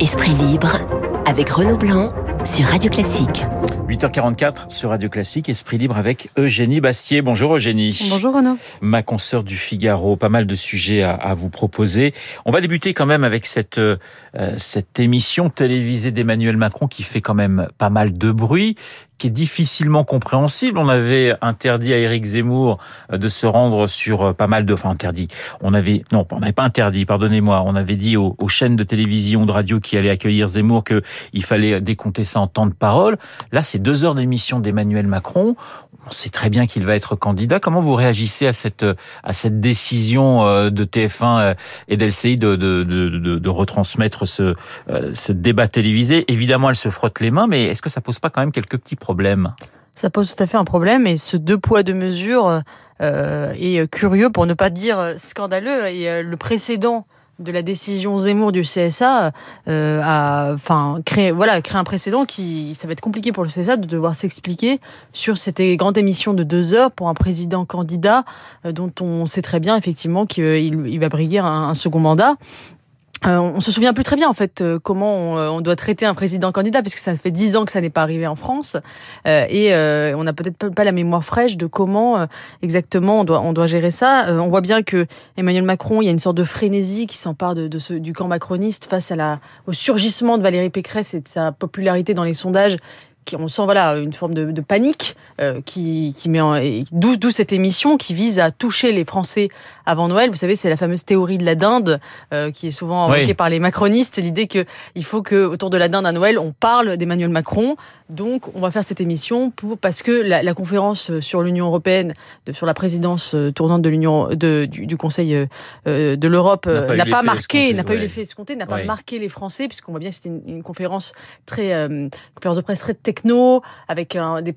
Esprit libre avec Renaud Blanc sur Radio Classique. 8h44 sur Radio Classique, Esprit libre avec Eugénie Bastier. Bonjour Eugénie. Bonjour Renaud. Ma consoeur du Figaro, pas mal de sujets à, à vous proposer. On va débuter quand même avec cette, euh, cette émission télévisée d'Emmanuel Macron qui fait quand même pas mal de bruit qui est difficilement compréhensible. On avait interdit à Éric Zemmour euh, de se rendre sur euh, pas mal de... Enfin, interdit. On avait... Non, on n'avait pas interdit, pardonnez-moi. On avait dit aux, aux, chaînes de télévision, de radio qui allaient accueillir Zemmour qu'il fallait décompter ça en temps de parole. Là, c'est deux heures d'émission d'Emmanuel Macron. On sait très bien qu'il va être candidat. Comment vous réagissez à cette, à cette décision euh, de TF1 et d'LCI de, de, de, retransmettre ce, ce débat télévisé? Évidemment, elle se frotte les mains, mais est-ce que ça pose pas quand même quelques petits problème ça pose tout à fait un problème et ce deux poids deux mesures euh, est curieux pour ne pas dire scandaleux et euh, le précédent de la décision Zemmour du CSA euh, a enfin créé voilà créé un précédent qui ça va être compliqué pour le CSA de devoir s'expliquer sur cette grande émission de deux heures pour un président candidat euh, dont on sait très bien effectivement qu'il il va briguer un second mandat euh, on se souvient plus très bien en fait euh, comment on, euh, on, doit traiter un président candidat puisque ça fait dix ans que ça n'est pas arrivé en France euh, et euh, on n'a peut-être pas la mémoire fraîche de comment exactement on doit on doit gérer ça. on voit bien que Emmanuel Macron, il y a une sorte de frénésie qui s'empare de, de ce, du camp macroniste face à la au surgissement de Valérie Pécresse et de sa popularité dans les sondages on sent voilà une forme de, de panique euh, qui, qui met en d'où d'où cette émission qui vise à toucher les Français avant Noël. Vous savez, c'est la fameuse théorie de la dinde euh, qui est souvent invoquée oui. par les macronistes. L'idée que il faut que autour de la dinde à Noël, on parle d'Emmanuel Macron. Donc, on va faire cette émission pour parce que la, la conférence sur l'Union européenne, de, sur la présidence euh, tournante de l'Union de, du, du, Conseil euh, de l'Europe n'a pas, pas marqué, n'a pas eu l'effet escompté, n'a pas marqué les Français puisqu'on voit bien que c'était une, une, conférence très euh, conférence de presse très avec une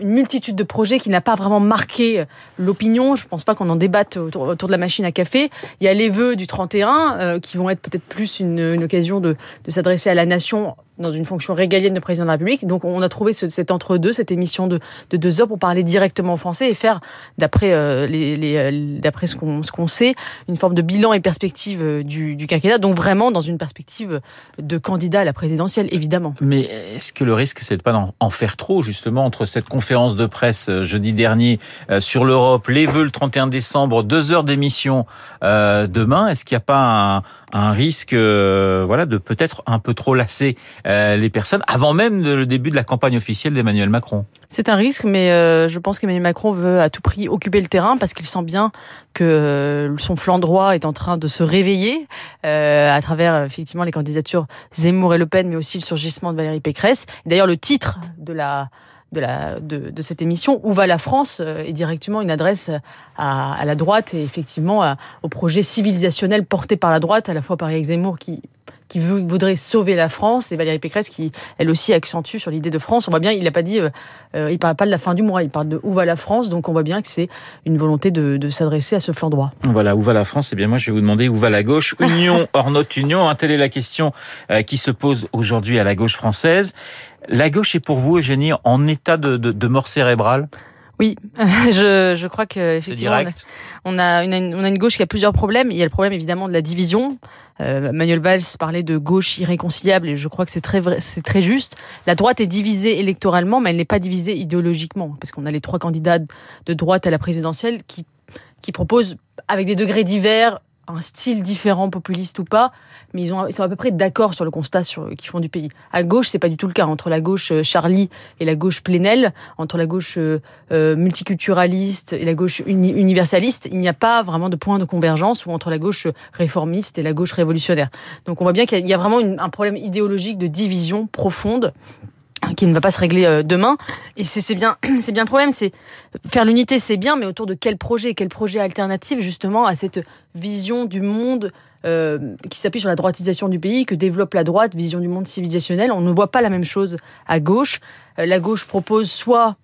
multitude de projets qui n'a pas vraiment marqué l'opinion. Je pense pas qu'on en débatte autour, de la machine à café. Il y a les vœux du 31 euh, qui vont être peut-être plus une, occasion de s'adresser à la nation dans une fonction régalienne de président de la République. Donc on a trouvé ce, cet entre-deux, cette émission de, de, deux heures pour parler directement français et faire, d'après euh, les, euh, ce qu'on sait, une forme de bilan et perspective euh, du, du quinquennat. Donc vraiment dans une perspective de candidat à la présidentielle, évidemment. Mais est-ce que le risque, c'est de pas en, faire trop justement entre cette conférence de presse jeudi dernier sur l'Europe, les vœux le 31 décembre, deux heures d'émission demain? Est-ce qu'il n'y a pas un, un risque, euh, voilà, de peut-être un peu trop lasser euh, les personnes avant même le début de la campagne officielle d'Emmanuel Macron. C'est un risque, mais euh, je pense qu'Emmanuel Macron veut à tout prix occuper le terrain parce qu'il sent bien que euh, son flanc droit est en train de se réveiller euh, à travers effectivement les candidatures Zemmour et Le Pen, mais aussi le surgissement de Valérie Pécresse. D'ailleurs, le titre de la de, la, de, de, cette émission, Où va la France est directement une adresse à, à la droite et effectivement à, au projet civilisationnel porté par la droite, à la fois par Eric Zemmour qui qui veut, voudrait sauver la France et Valérie Pécresse qui elle aussi accentue sur l'idée de France. On voit bien, il n'a pas dit, euh, il parle pas de la fin du mois, il parle de où va la France. Donc on voit bien que c'est une volonté de, de s'adresser à ce flanc droit. Voilà, où va la France? Eh bien moi je vais vous demander où va la gauche? Union hors notre union, hein, telle est la question euh, qui se pose aujourd'hui à la gauche française. La gauche est pour vous, Eugénie, en état de, de, de mort cérébrale? Oui, je, je crois que effectivement on a, on a, une, on a une gauche qui a plusieurs problèmes. Il y a le problème évidemment de la division. Euh, Manuel Valls parlait de gauche irréconciliable et je crois que c'est très vrai, c'est très juste. La droite est divisée électoralement, mais elle n'est pas divisée idéologiquement parce qu'on a les trois candidats de droite à la présidentielle qui qui proposent avec des degrés divers un style différent, populiste ou pas, mais ils, ont, ils sont à peu près d'accord sur le constat sur, qu'ils font du pays. À gauche, c'est pas du tout le cas. Entre la gauche euh, Charlie et la gauche Plenel, entre la gauche euh, multiculturaliste et la gauche uni universaliste, il n'y a pas vraiment de point de convergence, ou entre la gauche réformiste et la gauche révolutionnaire. Donc on voit bien qu'il y a vraiment un problème idéologique de division profonde qui ne va pas se régler euh, demain. Et c'est bien, c'est bien le problème. C'est faire l'unité, c'est bien, mais autour de quel projet, quel projet alternatif justement à cette vision du monde euh, qui s'appuie sur la droitisation du pays que développe la droite, vision du monde civilisationnel? On ne voit pas la même chose à gauche. Euh, la gauche propose soit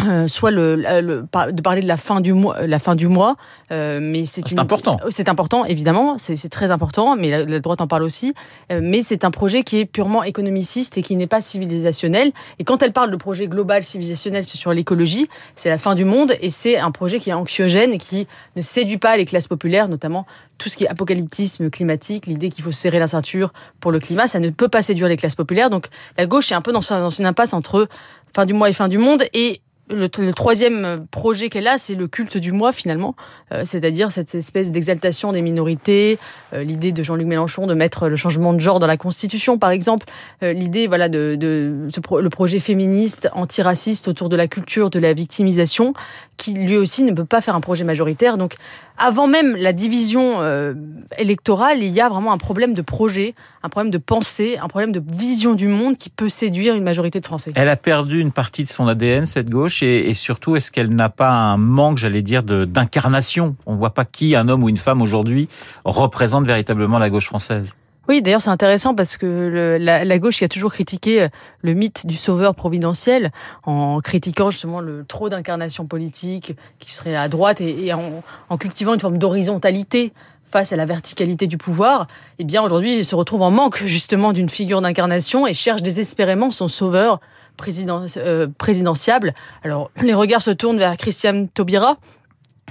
euh, soit le, le, de parler de la fin du mois, la fin du mois, euh, mais c'est important. C'est important, évidemment, c'est très important, mais la, droite en parle aussi. Euh, mais c'est un projet qui est purement économiciste et qui n'est pas civilisationnel. Et quand elle parle de projet global civilisationnel sur l'écologie, c'est la fin du monde et c'est un projet qui est anxiogène et qui ne séduit pas les classes populaires, notamment tout ce qui est apocalyptisme climatique, l'idée qu'il faut serrer la ceinture pour le climat, ça ne peut pas séduire les classes populaires. Donc la gauche est un peu dans, dans une impasse entre fin du mois et fin du monde et le, troisième projet qu'elle a, c'est le culte du moi finalement, euh, c'est-à-dire cette espèce d'exaltation des minorités, euh, l'idée de Jean-Luc Mélenchon de mettre le changement de genre dans la Constitution, par exemple, euh, l'idée voilà de, de le projet féministe, antiraciste autour de la culture de la victimisation, qui lui aussi ne peut pas faire un projet majoritaire. Donc avant même la division euh, électorale, il y a vraiment un problème de projet, un problème de pensée, un problème de vision du monde qui peut séduire une majorité de Français. Elle a perdu une partie de son ADN, cette gauche, et, surtout, est-ce qu'elle n'a pas un manque, j'allais dire, d'incarnation? On ne voit pas qui, un homme ou une femme aujourd'hui, représente véritablement la gauche française. Oui, d'ailleurs c'est intéressant parce que la, gauche qui a toujours critiqué euh, le mythe du sauveur providentiel en critiquant justement le trop d'incarnation politique qui serait à droite et, en, cultivant une forme d'horizontalité face à la verticalité du pouvoir, eh bien aujourd'hui il se retrouve en manque justement d'une figure d'incarnation et cherche désespérément son sauveur président, euh, présidentiable. Alors les regards se tournent vers Christiane Taubira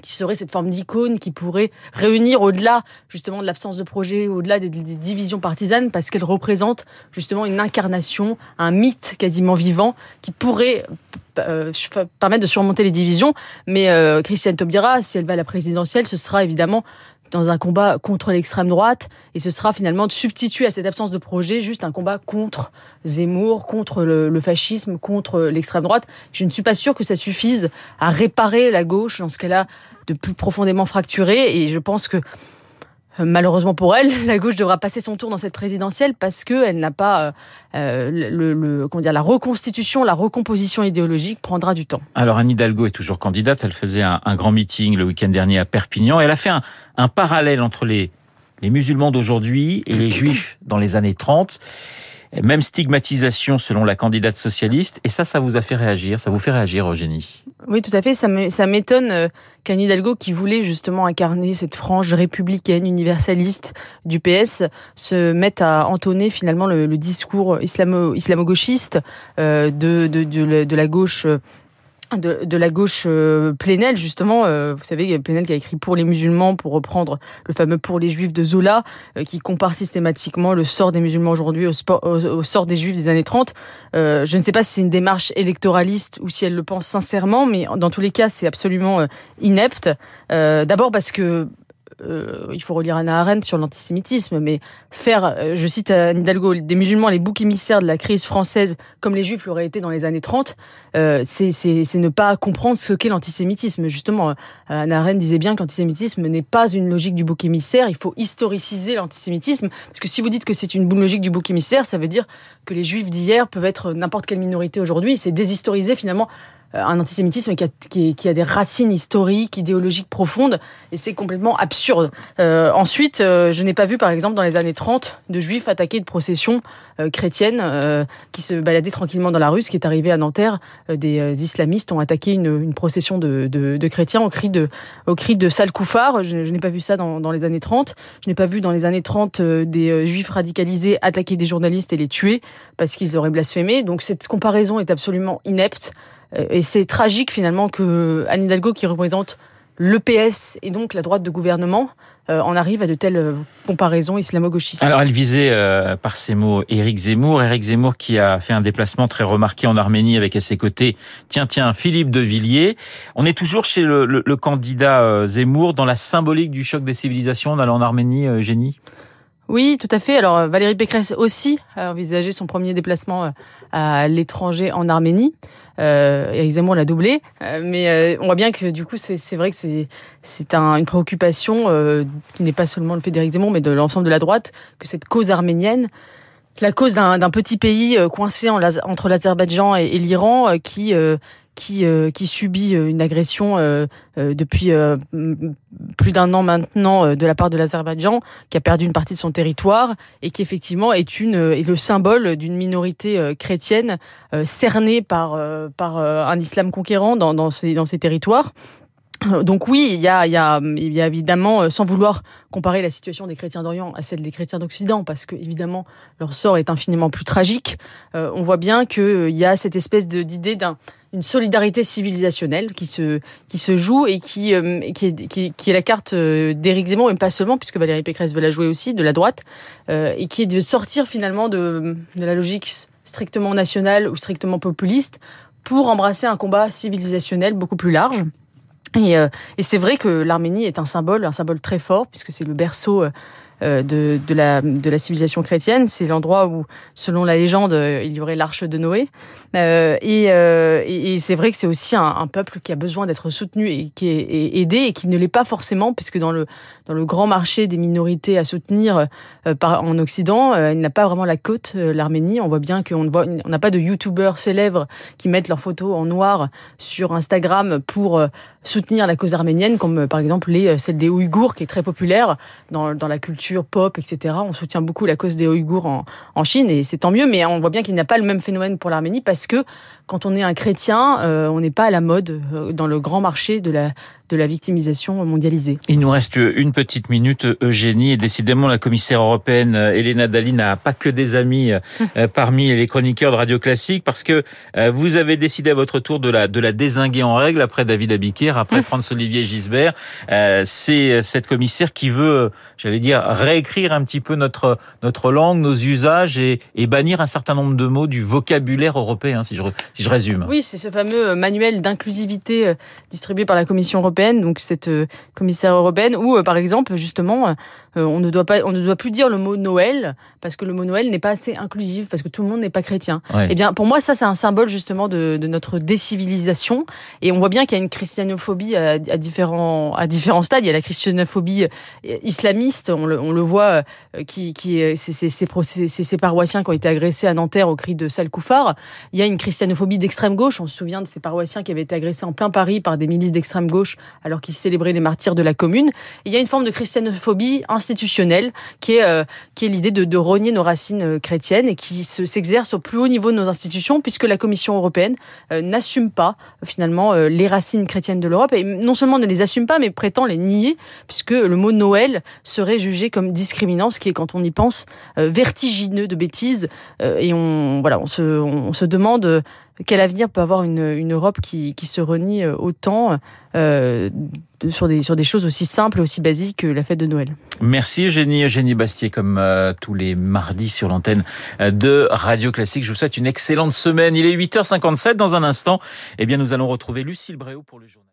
qui serait cette forme d'icône qui pourrait réunir au-delà justement de l'absence de projet, au-delà des, divisions partisanes, parce qu'elle représente justement une incarnation, un mythe quasiment vivant qui pourrait euh, permettre de surmonter les divisions. Mais euh, Christiane Taubira, si elle va à la présidentielle, ce sera évidemment dans un combat contre l'extrême droite, et ce sera finalement de substituer à cette absence de projet juste un combat contre Zemmour, contre le, fascisme, contre l'extrême droite. Je ne suis pas sûre que ça suffise à réparer la gauche dans ce a de plus profondément fracturé, et je pense que Malheureusement pour elle, la gauche devra passer son tour dans cette présidentielle parce qu'elle n'a pas euh, euh, le, comment dire la reconstitution, la recomposition idéologique prendra du temps. Alors Anne Hidalgo est toujours candidate. Elle faisait un, grand meeting le week-end dernier à Perpignan. Elle a fait un, un parallèle entre les les musulmans d'aujourd'hui et les juifs dans les années 30. Même stigmatisation selon la candidate socialiste. Et ça, ça vous a fait réagir. Ça vous fait réagir, Eugénie? Oui, tout à fait. Ça m'étonne euh, qu'Anne Hidalgo, qui voulait justement incarner cette frange républicaine, universaliste du PS, se mette à entonner finalement le, discours islamo-gauchiste euh, de, la gauche euh, de, de, la gauche euh, Plenel, justement. Euh, vous savez, Plenel qui a écrit Pour les musulmans, pour reprendre le fameux Pour les juifs de Zola, euh, qui compare systématiquement le sort des musulmans aujourd'hui au, au, sort des juifs des années 30. je ne sais pas si c'est une démarche électoraliste ou si elle le pense sincèrement, mais dans tous les cas, c'est absolument inepte. D'abord parce que euh, il faut relire Anna Arendt sur l'antisémitisme, mais faire, euh, je cite Anne Hidalgo, des musulmans les boucs émissaires de la crise française, comme les juifs l'auraient été dans les années 30, euh, c'est ne pas comprendre ce qu'est l'antisémitisme. Justement, Anna Arendt disait bien que l'antisémitisme n'est pas une logique du bouc émissaire, il faut historiciser l'antisémitisme, parce que si vous dites que c'est une logique du bouc émissaire, ça veut dire que les juifs d'hier peuvent être n'importe quelle minorité aujourd'hui, c'est déshistoriser finalement euh, un antisémitisme qui a, qui, a, des racines historiques, idéologiques profondes, et c'est complètement absurde. Euh, ensuite, euh, je n'ai pas vu, par exemple, dans les années 30, de juifs attaqués de processions euh, chrétiennes euh, qui se baladaient tranquillement dans la rue. Ce qui est arrivé à Nanterre, des islamistes ont attaqué une, une procession de, de, de, chrétiens au cri de, au cri de sale Je, je n'ai pas vu ça dans, dans, les années 30. Je n'ai pas vu dans les années 30 des juifs radicalisés attaquer des journalistes et les tuer parce qu'ils auraient blasphémé. Donc cette comparaison est absolument inepte. Euh, et c'est tragique finalement que Anne Hidalgo, qui représente l'EPS et donc la droite de gouvernement, euh, en arrive à de telles euh, comparaisons islamo-gauchistes. Alors elle visait par ces mots Éric Zemmour, Éric Zemmour qui a fait un déplacement très remarqué en Arménie avec à ses côtés, tiens tiens, Philippe de Villiers. On est toujours chez le, le, candidat Zemmour dans la symbolique du choc des civilisations en allant en Arménie, Génie oui, tout à fait. Alors Valérie Pécresse aussi a envisagé son premier déplacement à l'étranger en Arménie. Euh, Éric Zemmour l'a doublé, euh, mais euh, on voit bien que du coup c'est vrai que c'est c'est un, une préoccupation euh, qui n'est pas seulement le fait d'Éric Zemmour, mais de l'ensemble de la droite, que cette cause arménienne, la cause d'un petit pays coincé en, entre l'Azerbaïdjan et l'Iran, qui qui, qui subit une agression depuis plus d'un an maintenant de la part de l'Azerbaïdjan, qui a perdu une partie de son territoire et qui effectivement est, une, est le symbole d'une minorité chrétienne cernée par, par un islam conquérant dans, dans, ces, dans ces territoires. Donc oui, il y a, y, a, y a évidemment, euh, sans vouloir comparer la situation des chrétiens d'Orient à celle des chrétiens d'Occident, parce que évidemment leur sort est infiniment plus tragique, euh, on voit bien qu'il euh, y a cette espèce d'idée d'un une solidarité civilisationnelle qui se qui se joue et qui qui, est, qui, est la carte d'Éric Zemmour et pas seulement puisque Valérie Pécresse veut la jouer aussi de la droite et qui est de sortir finalement de, de la logique strictement nationale ou strictement populiste pour embrasser un combat civilisationnel beaucoup plus large. Et, euh, et c'est vrai que l'Arménie est un symbole, un symbole très fort, puisque c'est le berceau euh, euh, de, de, la, de la civilisation chrétienne. C'est l'endroit où, selon la légende, il y aurait l'arche de Noé. Euh, et, euh, et, c'est vrai que c'est aussi un, peuple qui a besoin d'être soutenu et qui est aidé et qui ne l'est pas forcément, puisque dans le, dans le grand marché des minorités à soutenir euh, en Occident, il n'a pas vraiment la côte, l'Arménie. On voit bien qu'on n'a pas de youtubeurs célèbres qui mettent leurs photos en noir sur Instagram pour soutenir la cause arménienne, comme par exemple celle des Ouïghours, qui est très populaire dans, dans la culture pop, etc. On soutient beaucoup la cause des Ouïghours en, Chine et c'est tant mieux, mais on voit bien qu'il n'y a pas le même phénomène pour l'Arménie parce que quand on est un chrétien, euh, on n'est pas à la mode euh, dans le grand marché de la de la victimisation mondialisée. Il nous reste une petite minute, Eugénie, et décidément la commissaire européenne euh, Elena Dali n'a pas que des amis parmi les chroniqueurs de Radio Classique, parce que vous avez décidé à votre tour de la de la désinguer en règle après David Abiquière, après François-Olivier Gisbert. C'est cette commissaire qui veut, j'allais dire, réécrire un petit peu notre notre langue, nos usages et, et bannir un certain nombre de mots du vocabulaire européen, si je si je résume. Oui, c'est ce fameux euh, manuel d'inclusivité euh, distribué par la Commission européenne, donc cette euh, commissaire européenne, où par exemple justement on ne doit pas, on ne doit plus dire le mot Noël parce que le mot Noël n'est pas assez inclusif parce que tout le monde n'est pas chrétien. Eh bien, pour moi, ça c'est un symbole justement de, de, notre décivilisation et on voit bien qu'il y a une christianophobie à, à, différents à différents stades. Il y a la christianophobie islamiste, on le, on le voit, qui, qui c'est ces paroissiens qui ont été agressés à Nanterre au cri de Salkoufar. Il y a une christianophobie d'extrême gauche. On se souvient de ces paroissiens qui avaient été agressés en plein Paris par des milices d'extrême gauche alors qu'ils célébraient les martyrs de la commune. il y a une forme de christianophobie institutionnelle qui est, euh, qui est l'idée de, de, rogner nos racines euh, chrétiennes et qui s'exerce au plus haut niveau de nos institutions puisque la Commission européenne euh, n'assume pas finalement les racines chrétiennes de l'Europe et non seulement ne les assume pas mais prétend les nier puisque le mot Noël serait jugé comme discriminant, ce qui est quand on y pense vertigineux de bêtises et on voilà on se, on se demande quel avenir peut avoir une, Europe qui, se renie euh, autant euh, sur, des, choses aussi simples et aussi basiques que la fête de Noël? Merci Eugénie, Eugénie Bastier, comme euh, tous les mardis sur l'antenne de Radio Classique. Je vous souhaite une excellente semaine. Il est 8h57 dans un instant. Eh bien, nous allons retrouver Lucille Bréau pour le journal.